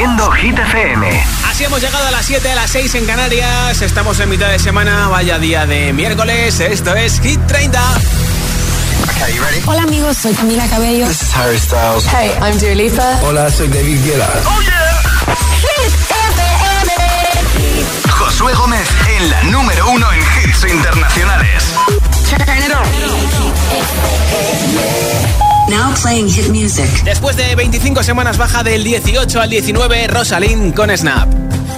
Haciendo Hit FM. Así hemos llegado a las 7 a las 6 en Canarias. Estamos en mitad de semana, vaya día de miércoles. Esto es Hit 30. Hola amigos, soy Camila Cabello. This is Harry Styles. Hey, I'm Dua Lipa. Hola, soy David Guetta. Oh yeah. Hit FM. Josué Gómez en la número uno en hits internacionales. Now playing hit music. Después de 25 semanas baja del 18 al 19, Rosalind con Snap.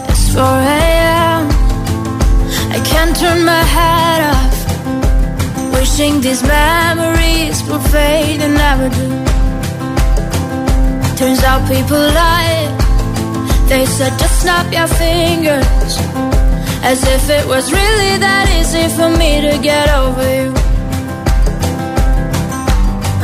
It's 4 a.m. I can't turn my head off. Wishing these memories will fade and never do. Turns out people lie. They said just snap your fingers. As if it was really that easy for me to get over you.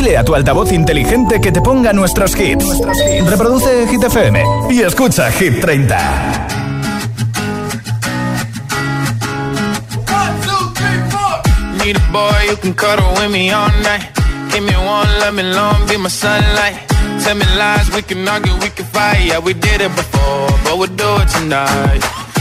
Dile a tu altavoz inteligente que te ponga nuestros hits. Reproduce Hit FM y escucha Hit 30. Need a boy who can cuddle with me lies, we can we can we did it before, but do it tonight.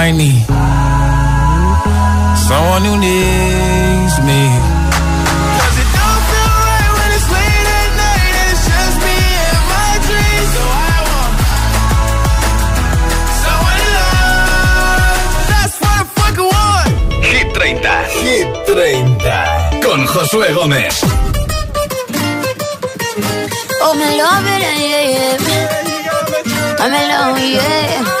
I need someone who needs me. Cause it don't feel right when it's late at night. It's just me and my dreams. So I want someone to love. That's what I fucking want. Hit 30. Hit 30. Con Josué Gómez. Oh, me love it, yeah, yeah. I'm in love, yeah.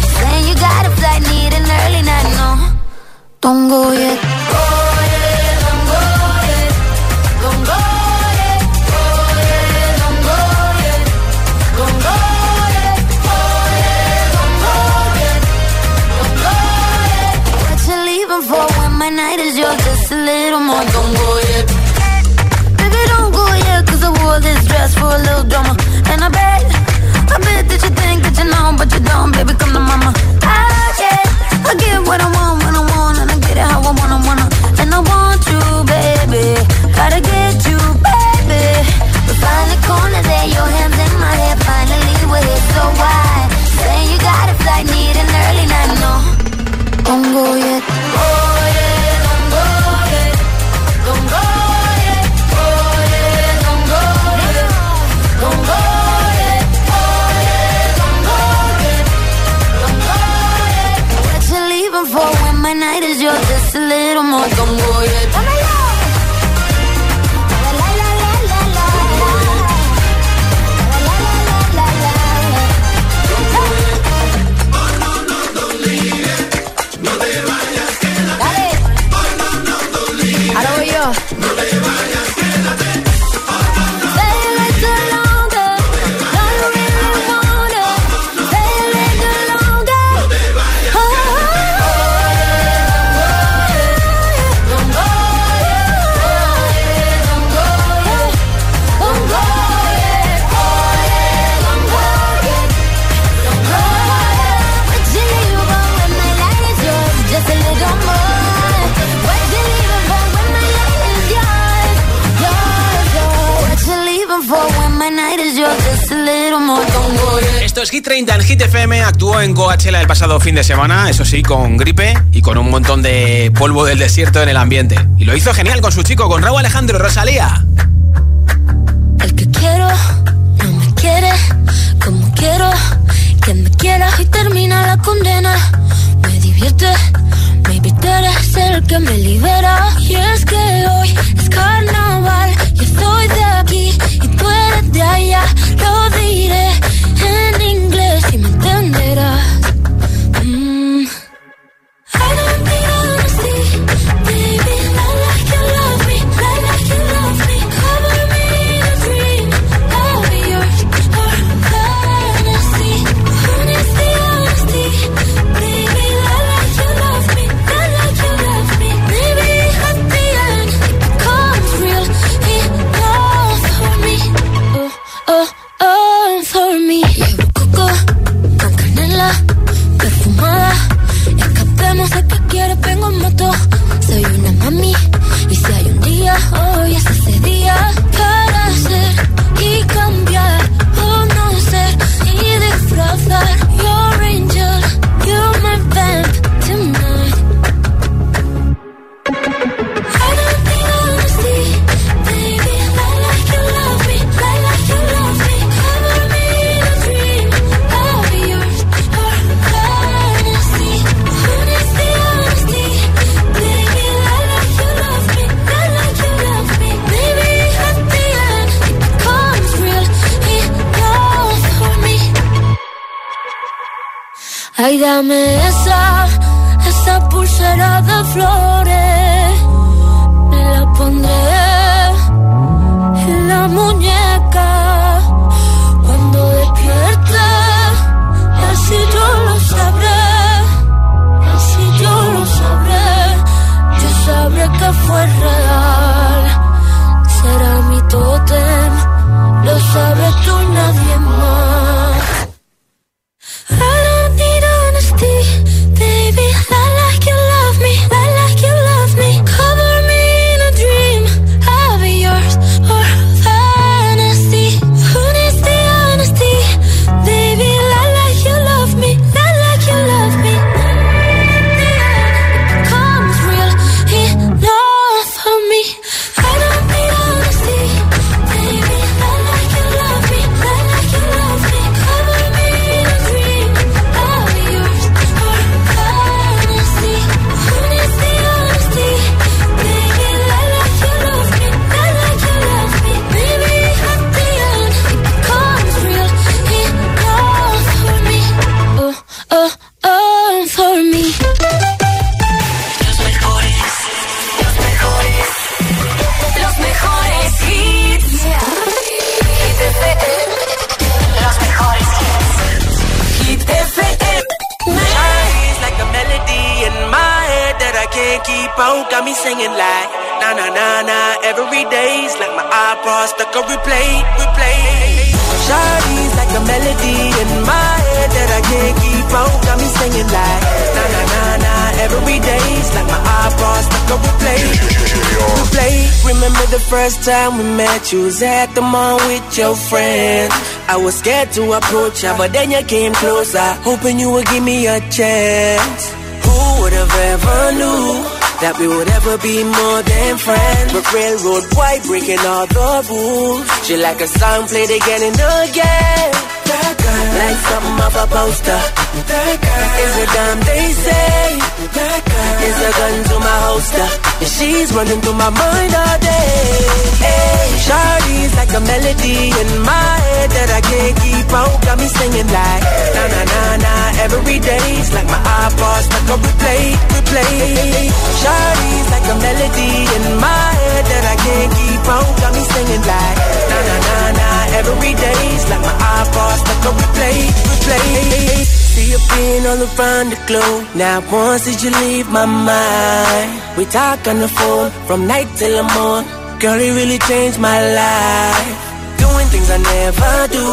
Saying you got a flight, need an early night, no. Don't go yet. Don't go yet. Don't go yet. Don't go yet. Don't. Go yet, don't go yet. Don't go yet. What you leaving for when my night is yours? Just a little more. Don't go yet. Baby, don't go yet, cause I wore this dress for a little drama. I get what I want when I want, and I get it how I wanna, wanna. And I want you, baby, gotta get En Coachella el pasado fin de semana, eso sí, con gripe y con un montón de polvo del desierto en el ambiente. Y lo hizo genial con su chico, con Raúl Alejandro Rosalía. El que quiero no me quiere como quiero que me quiera y termina la condena. Me divierte, maybe tú eres el que me libera. Y es que hoy es carnaval, yo estoy de aquí y tú eres de allá. Lo diré en inglés y me entenderás. First time we met, you was at the mall with your friends. I was scared to approach ya, but then you came closer, hoping you would give me a chance. Who would have ever knew that we would ever be more than friends? But railroad white breaking all the rules. She like a song played again and again. That girl, like something off a poster. That girl is a damn they say. That girl is a gun to my holster. And she's running through my mind all day. Hey, Shawty's like a melody in my head that I can't keep out. Got me singing like na na na na every day's like my iPod stuck on replay, replay. Shawty's like a melody in my head that I can't keep out. Got me singing like na na na na every day's like my iPod stuck on replay, replay. See you being all around the globe. Now once did you leave my mind? We talk on the phone from night till the morning. Girl, it really changed my life. Doing things I never do.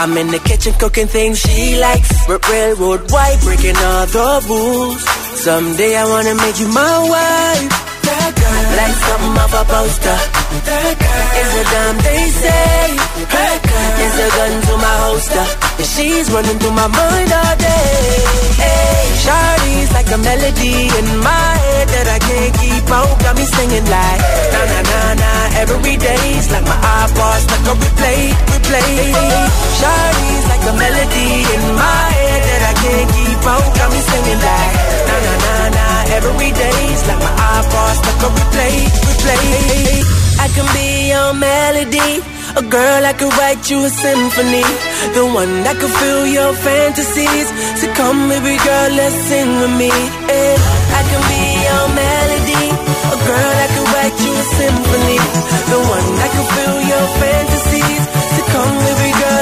I'm in the kitchen cooking things she likes. R railroad white, breaking all the rules. Someday I wanna make you my wife. Like something off a poster. That is a damn they say. Girl is a gun to my holster. And she's running through my mind all day. Hey, Shawty's like a melody in my head that I can't keep out. Got me singing like na na na na every day's like my iPod stuck on replay, replay. Shawty's like a melody in my head that I can't keep out. Got me singing like na na na every day's like my iPod stuck on replay, replay. I can be your melody a girl I could write you a symphony. The one that could fill your fantasies. So come, baby girl, let's sing with me. Yeah. I can be your melody. A girl I could write you a symphony. The one that could fill your fantasies. So come, baby girl,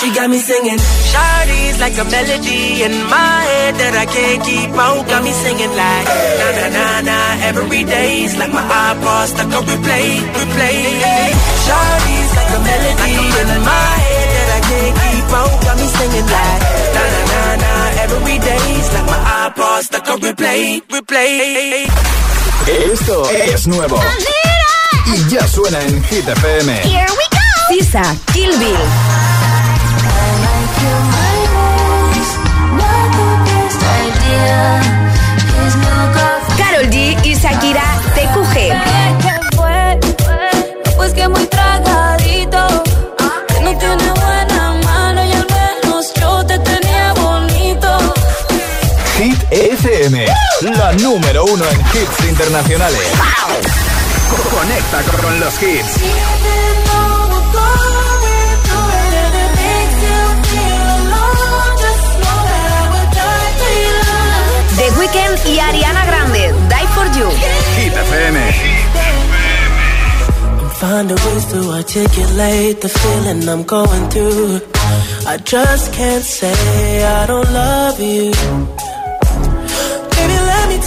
she got me singing. Shawty's like a melody in my head that I can't keep out. Got me singing like na na na na every day's like my iPod stuck on replay, replay. Shawty's like a melody in my head that I can't keep out. Got me singing like na na na na every day's like my iPod stuck on replay, replay. Esto es nuevo. Y ya suena en Hit FM. Here we go. Sisa, Kill Bill. en hits internacionales. ¡Wow! Conecta con los hits. The Weeknd y Ariana Grande, Die For You. Hit FM. Find a ways to articulate the feeling I'm going through. I just can't say I don't love you.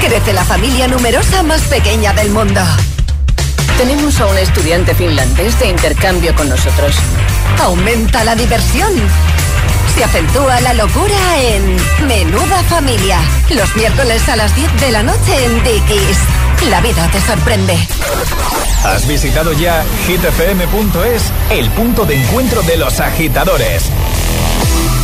Crece la familia numerosa más pequeña del mundo. Tenemos a un estudiante finlandés de intercambio con nosotros. Aumenta la diversión. Se acentúa la locura en Menuda Familia. Los miércoles a las 10 de la noche en Dickies. la vida te sorprende. ¿Has visitado ya hitfm.es, el punto de encuentro de los agitadores?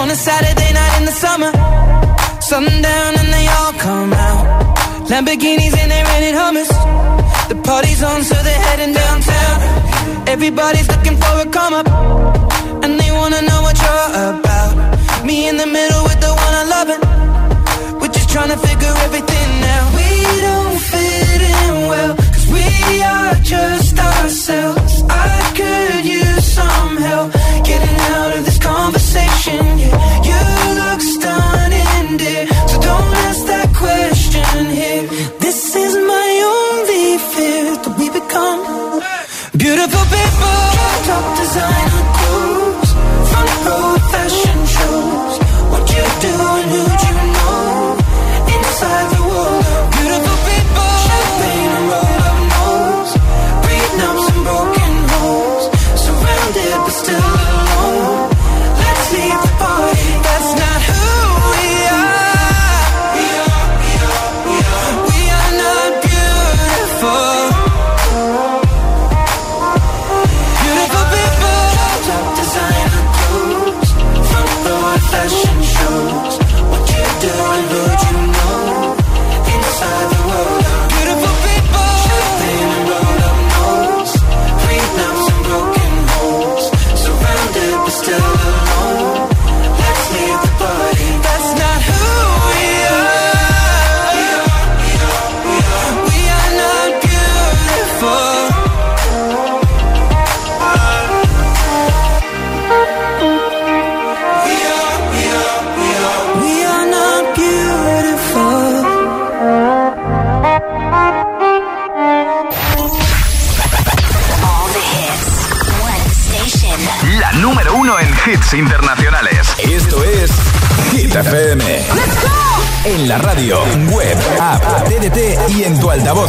On a Saturday night in the summer, sundown and they all come out. Lamborghinis and they rented Hummers. The party's on, so they're heading downtown. Everybody's looking for a come up, and they wanna know what you're about. Me in the middle with the one I love it. We're just trying to figure everything out. Fit in well, cause we are just ourselves. I could use some help getting out of this conversation. Yeah, you look stunning, dear. So don't ask that question here. This is my only fear that we become beautiful people. Top designer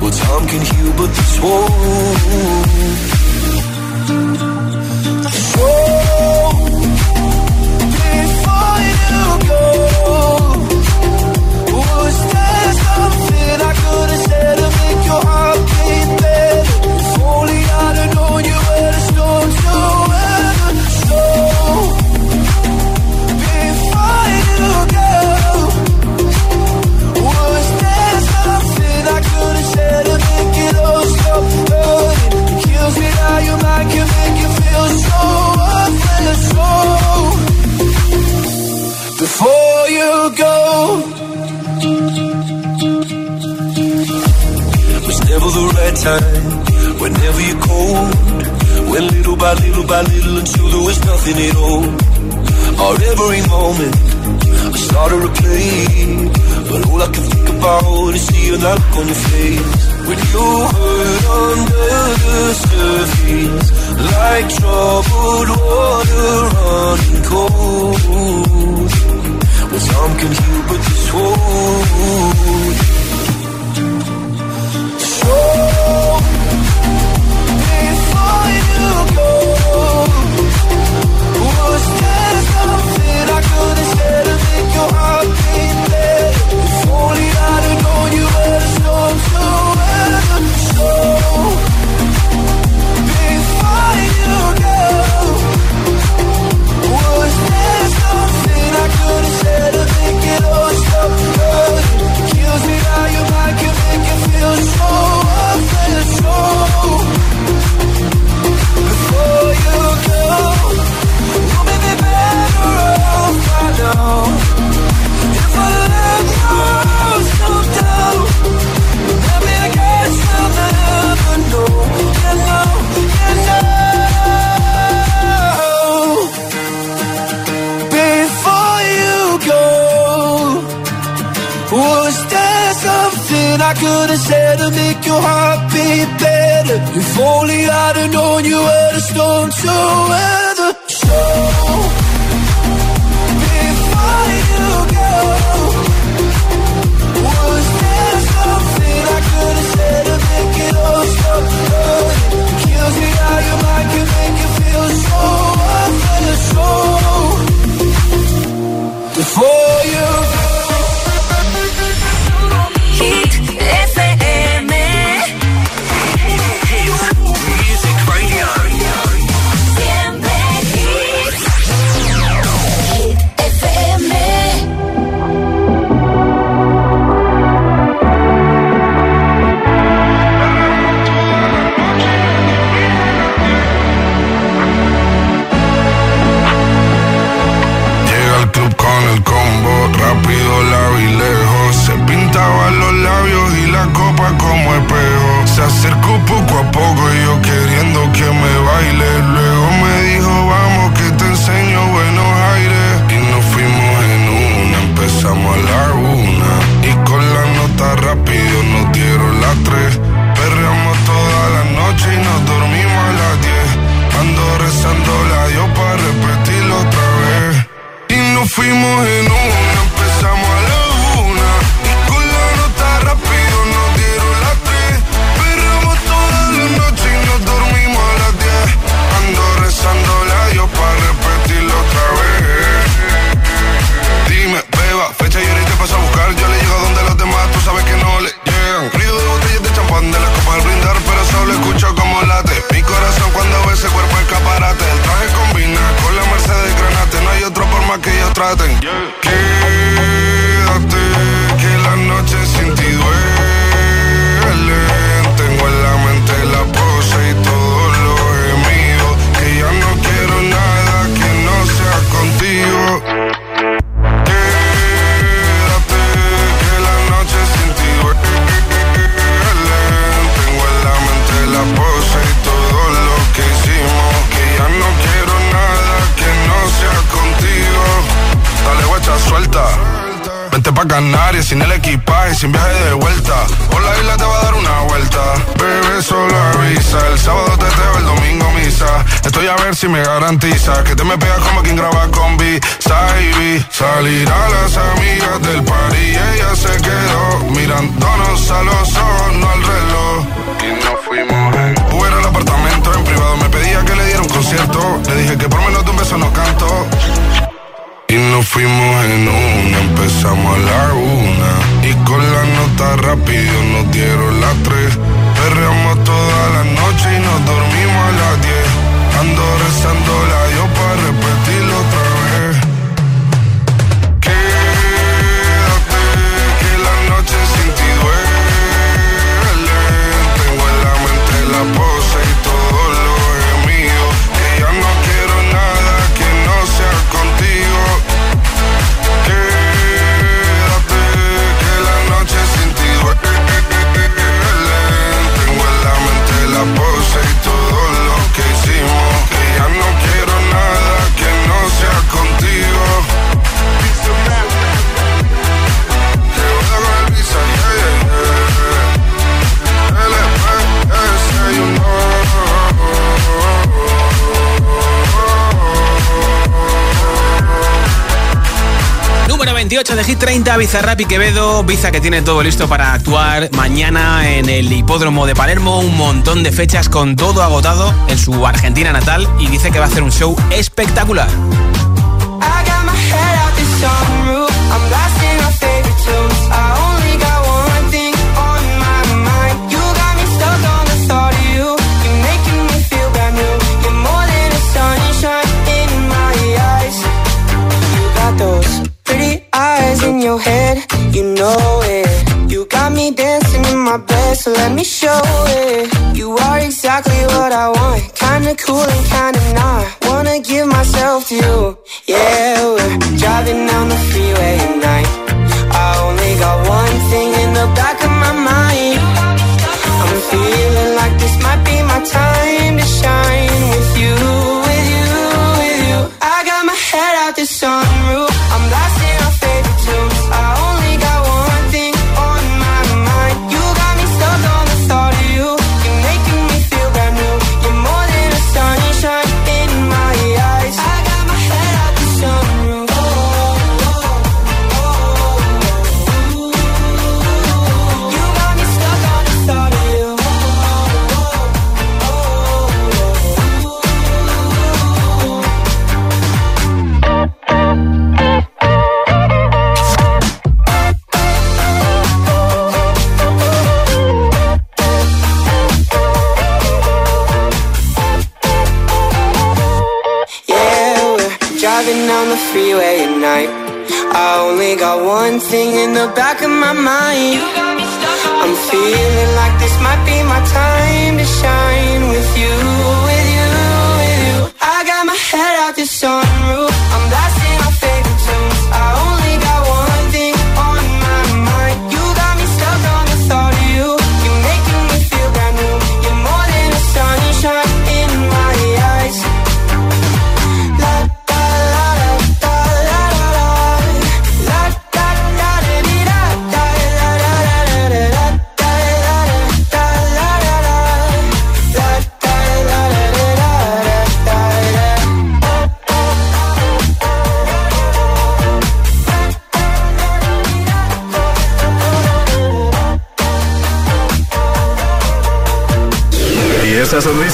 Well, time can heal, but this won't. Go Who's best something I could have said to make your heart beat better? If Only I done you had a storm, so time whenever you're cold. Little by little by little until there was nothing at all. Or every moment I started to. But all I can think about is seeing that look on your face. When you hurt under the surface, like troubled water running cold. Well, some can heal, but this won't. could Bizarrap y Quevedo, Biza que tiene todo listo para actuar mañana en el hipódromo de Palermo, un montón de fechas con todo agotado en su Argentina natal y dice que va a hacer un show espectacular. me show.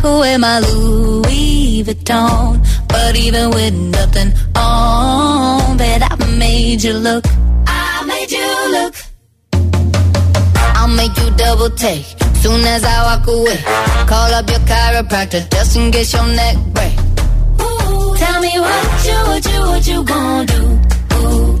Could wear my Louis Vuitton. But even with nothing on, bet I made you look. I made you look. I'll make you double take soon as I walk away. Call up your chiropractor just and get your neck break. Ooh, tell me what you, what you, what you gonna do? Ooh.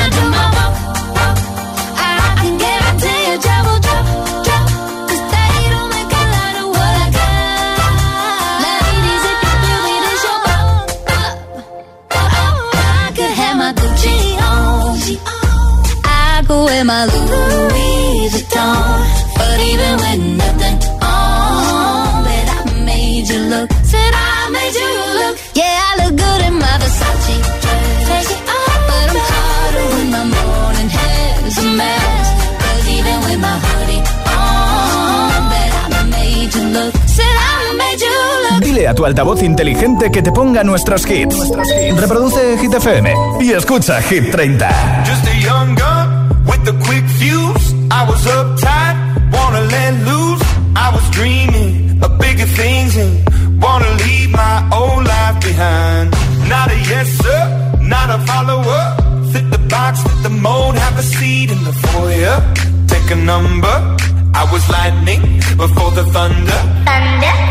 I a tu altavoz inteligente que te ponga nuestros hits. Reproduce Hit FM y escucha Hit 30. Just a young gun with a quick fuse. I was uptight, wanna let loose. I was dreaming of bigger things and wanna leave my old life behind. Not a yes sir, not a follower. Fit the box, fit the mold, have a seat in the foyer. Take a number. I was lightning before the thunder. Thunder, thunder,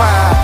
mind.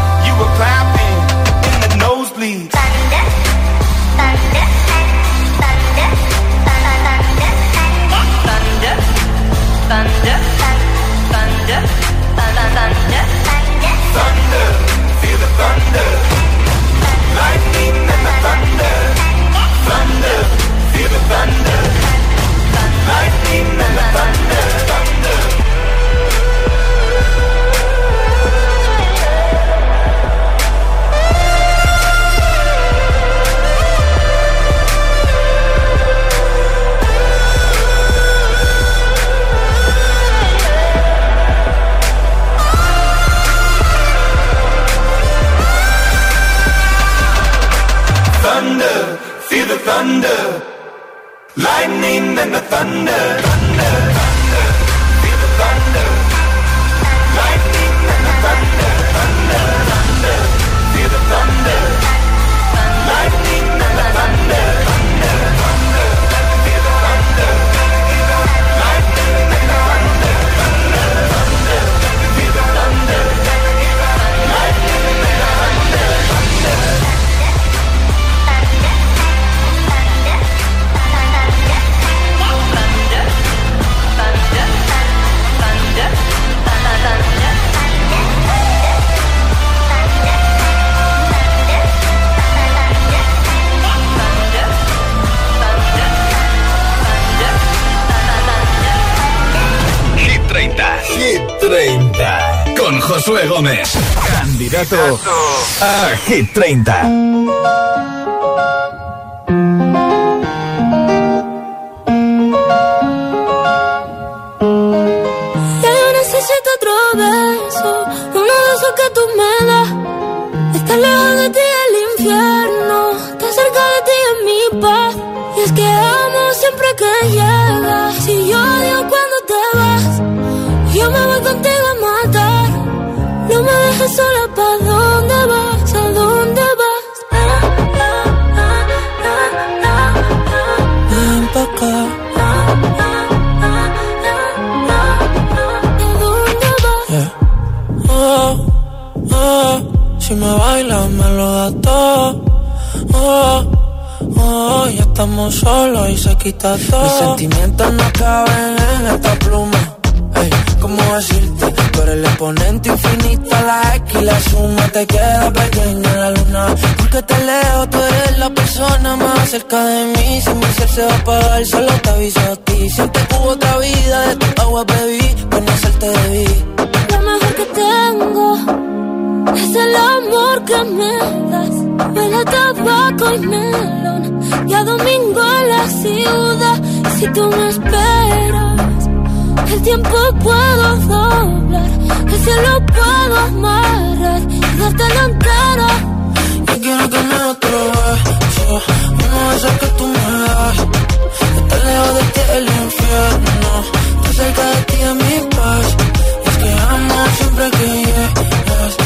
Hit 30. Todo. Oh, oh, ya estamos solos y se quita todo. Mis sentimientos no caben en esta pluma. Ey, ¿cómo decirte? Tú eres el exponente infinito, la X y la suma te queda pequeña en la luna. Porque te leo, tú eres la persona más cerca de mí. Si mi ser se va a apagar, solo te aviso a ti. Siente que hubo otra vida, de tu agua bebí, conocerte debí. Lo mejor que tengo es el amor que me das. Huele a tabaco y melón. Y a domingo en la ciudad. Si tú me esperas, el tiempo puedo doblar. El cielo puedo amarrar y darte la entera. Yo quiero que me otro beso Uno de esos que tú me das Estar lejos de ti el infierno Estar cerca de ti es mi paz es que amo siempre que llegas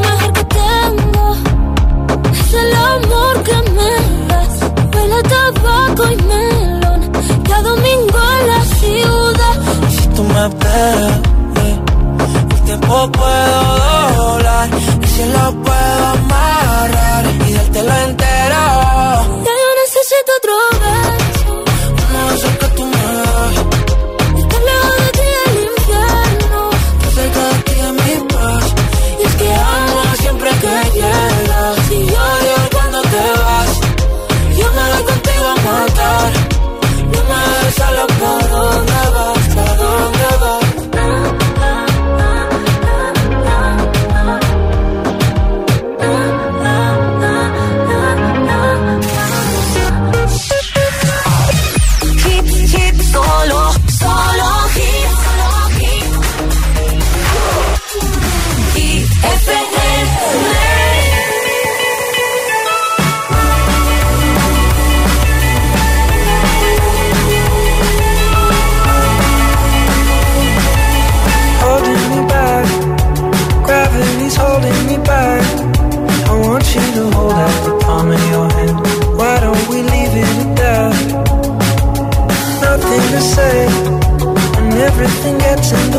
Tabaco y melón. Y a domingo en la ciudad. Y si tú me esperas eh, El tiempo puedo doblar Y si lo puedo amarrar Y dártelo entero Ya yo necesito otro beso. Everything gets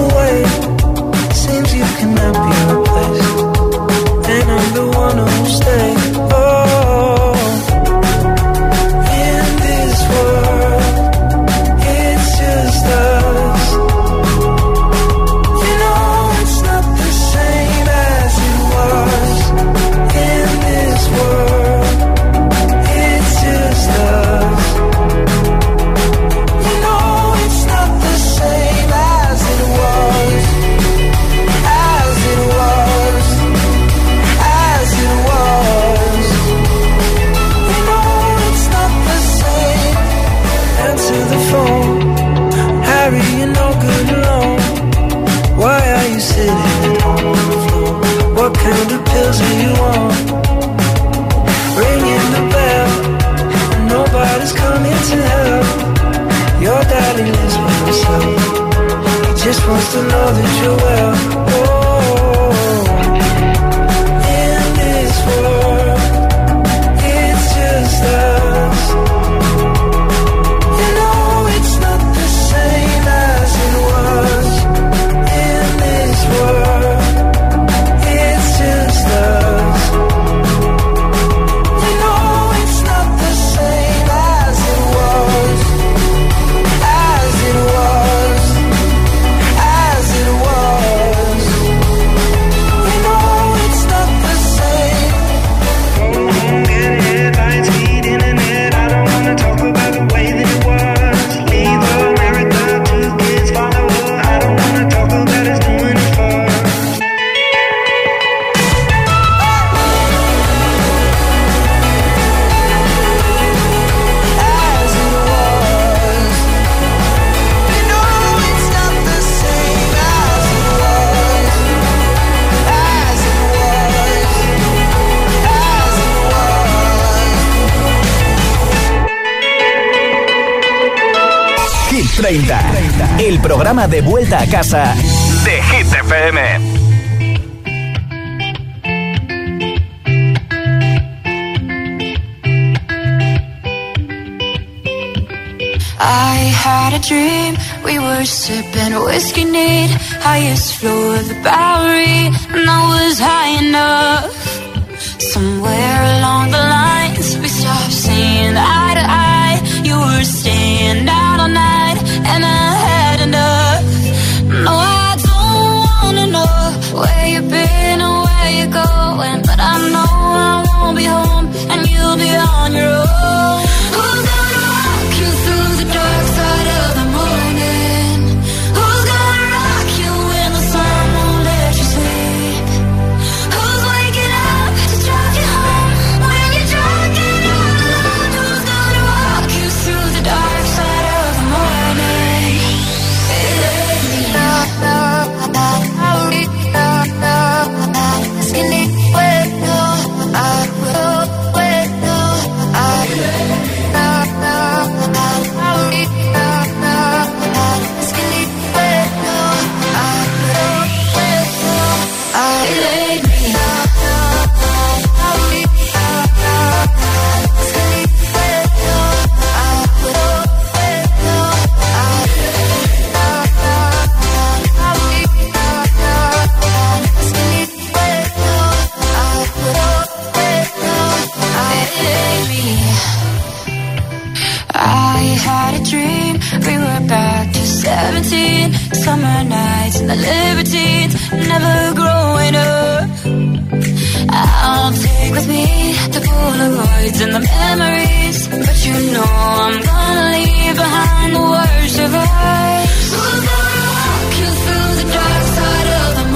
Hit 30, el programa de vuelta a casa de Hit FM. I had a dream, we were sipping whiskey neat, highest floor of the Bowery, and I was high enough. Somewhere along the lines, we stopped seeing eye to eye. You were staying out and I had enough. No, I don't wanna know where you've been or where you're going, but I know I won't be home, and the libertines, never growing up. I'll take with me the Polaroids and the memories But you know I'm gonna leave behind the worst of us. Gonna walk you through the dark side of the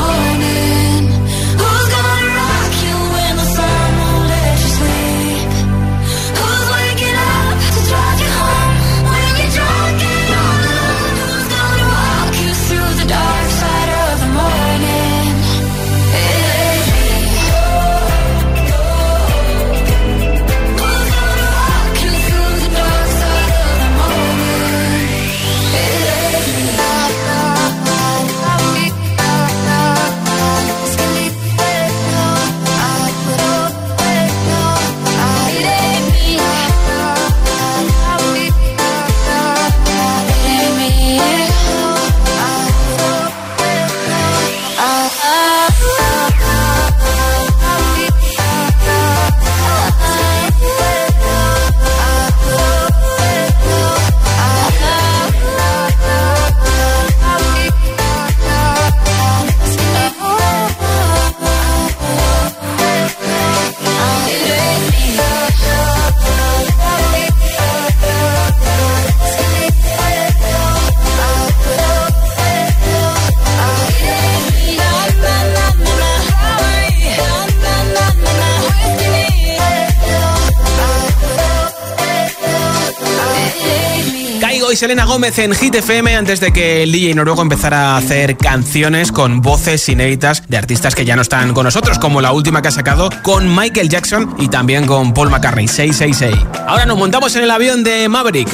y Selena Gómez en Hit FM antes de que el DJ noruego empezara a hacer canciones con voces inéditas de artistas que ya no están con nosotros, como la última que ha sacado con Michael Jackson y también con Paul McCartney, 666. Ahora nos montamos en el avión de Maverick.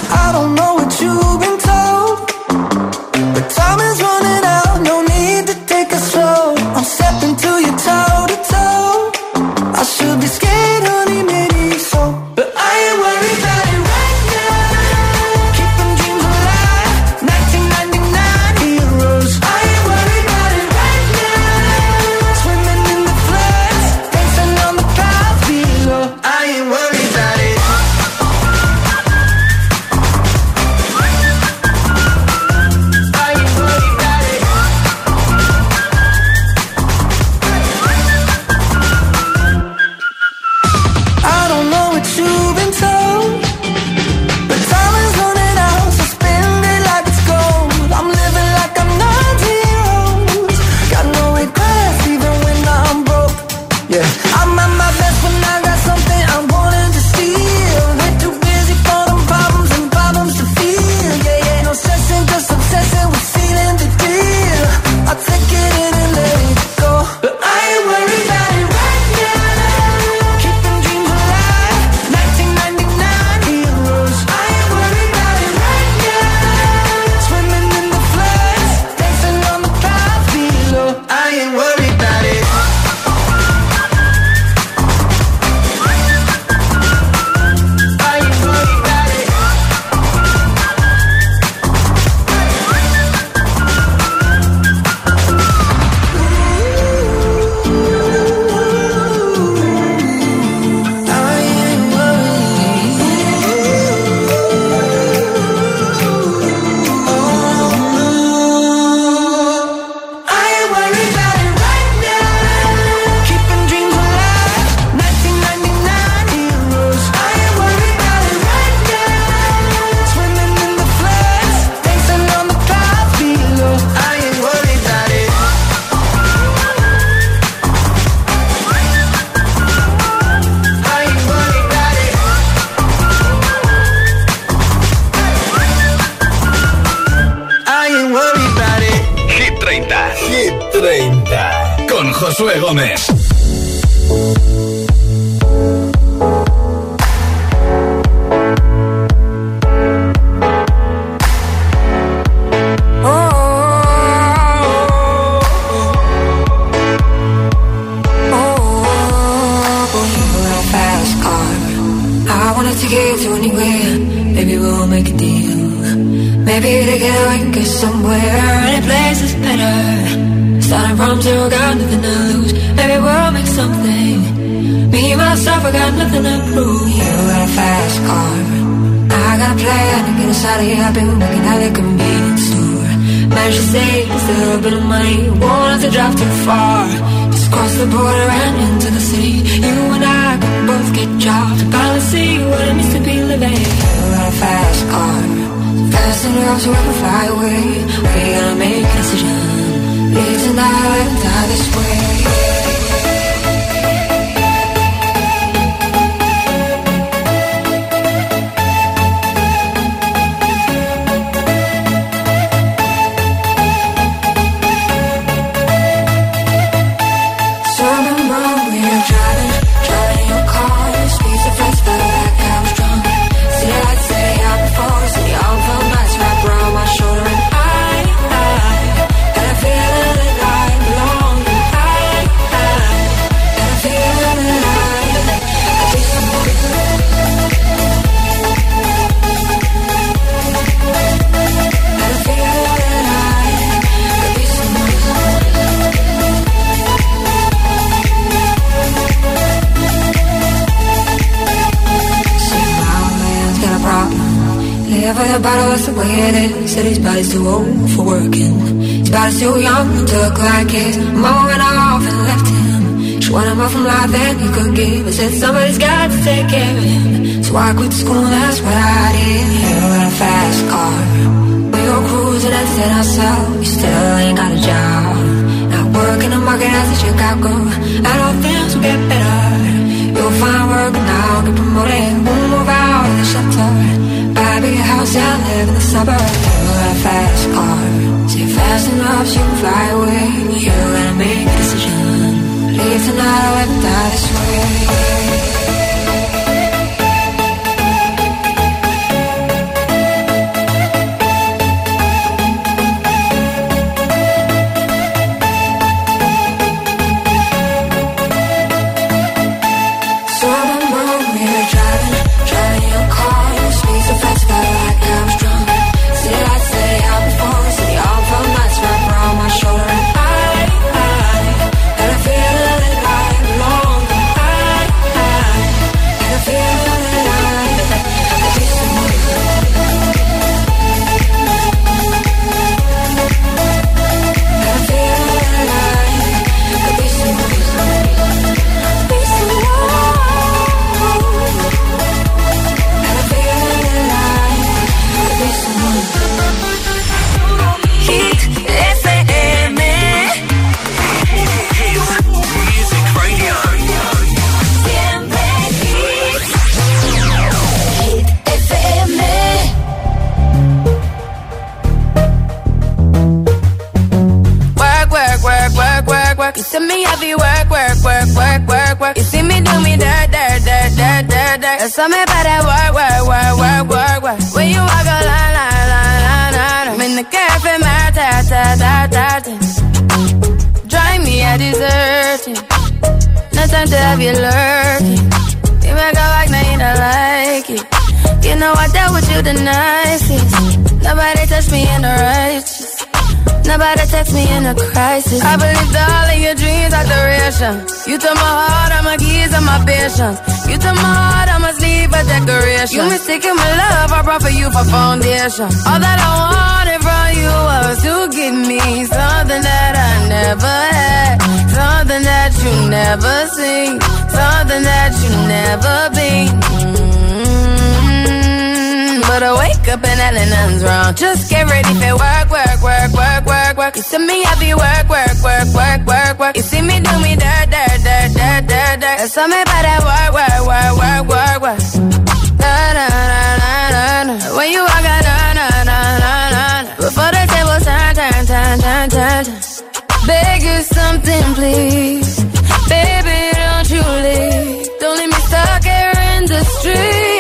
Josué too old for working. His body's too young to like his. Mama went off and left him. She wanted more from life than he could give. I said somebody's got to take care of him. So I quit school, that's what I did. You got a fast car. We go cruising and set ourselves. You still ain't got a job. Not working the market as a Chicago. I know things will get better. You'll find work now, get promoted. We'll move out of the shelter. Buy a big house and live in the suburbs. Fast car. Say fast enough so you can fly away. You gotta make a decision. Leave tonight or die this way. Time to have you lurking. You make a like, now you don't like it. You know I dealt with you the nicest. Nobody touched me in the righteous. Nobody text me in a crisis. I believed all of your dreams are duration. You took my heart, all my keys, and my patience. You took my heart, I must a decoration. You mistaken my love, I brought for you for foundation. All that I wanted from you was to give me something that I never had, something that you never seen, something that you never been. Mm-hmm. But I wake up and Ellen, nothing's wrong. Just get ready for work, work, work, work, work, work. You see me, I be work, work, work, work, work, work. You see me do me dirt, dirt, dirt, dirt, dirt, dirt. There's something about that work, work, work, work, work, work. Na na na na na na. When you walk out, na na na na na. Before the table turn, turn, turn, turn, turn, turn. leave. Baby, don't you leave. Don't leave me stuck here in the streets.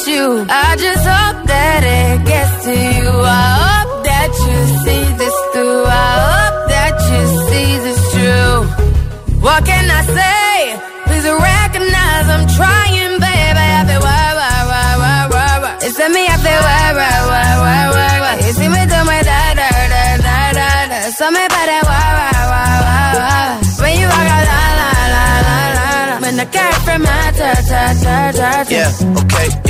Against you? I just hope that it gets to you. I hope that you see this through. I hope that you see this true. What can I say? Please recognize I'm trying, baby. I feel why, why, why, why, why, why. It's me, I feel why, why, why, why, why, why. You see me do my da, da, da, da, da, da. So me better why, why, why, why, why. When you walk out, la, la, la, la, la, la. When the cat from my ta, ta, ta, ta. Yeah, okay.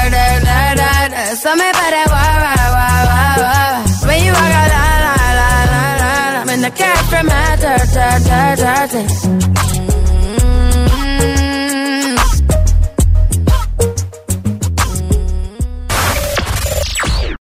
da, da. So me better work, work, work, work, work. When you walk out, la, la, la, la, la, la. When the cat from my dirt, dirt, dirt, dirt, dirt.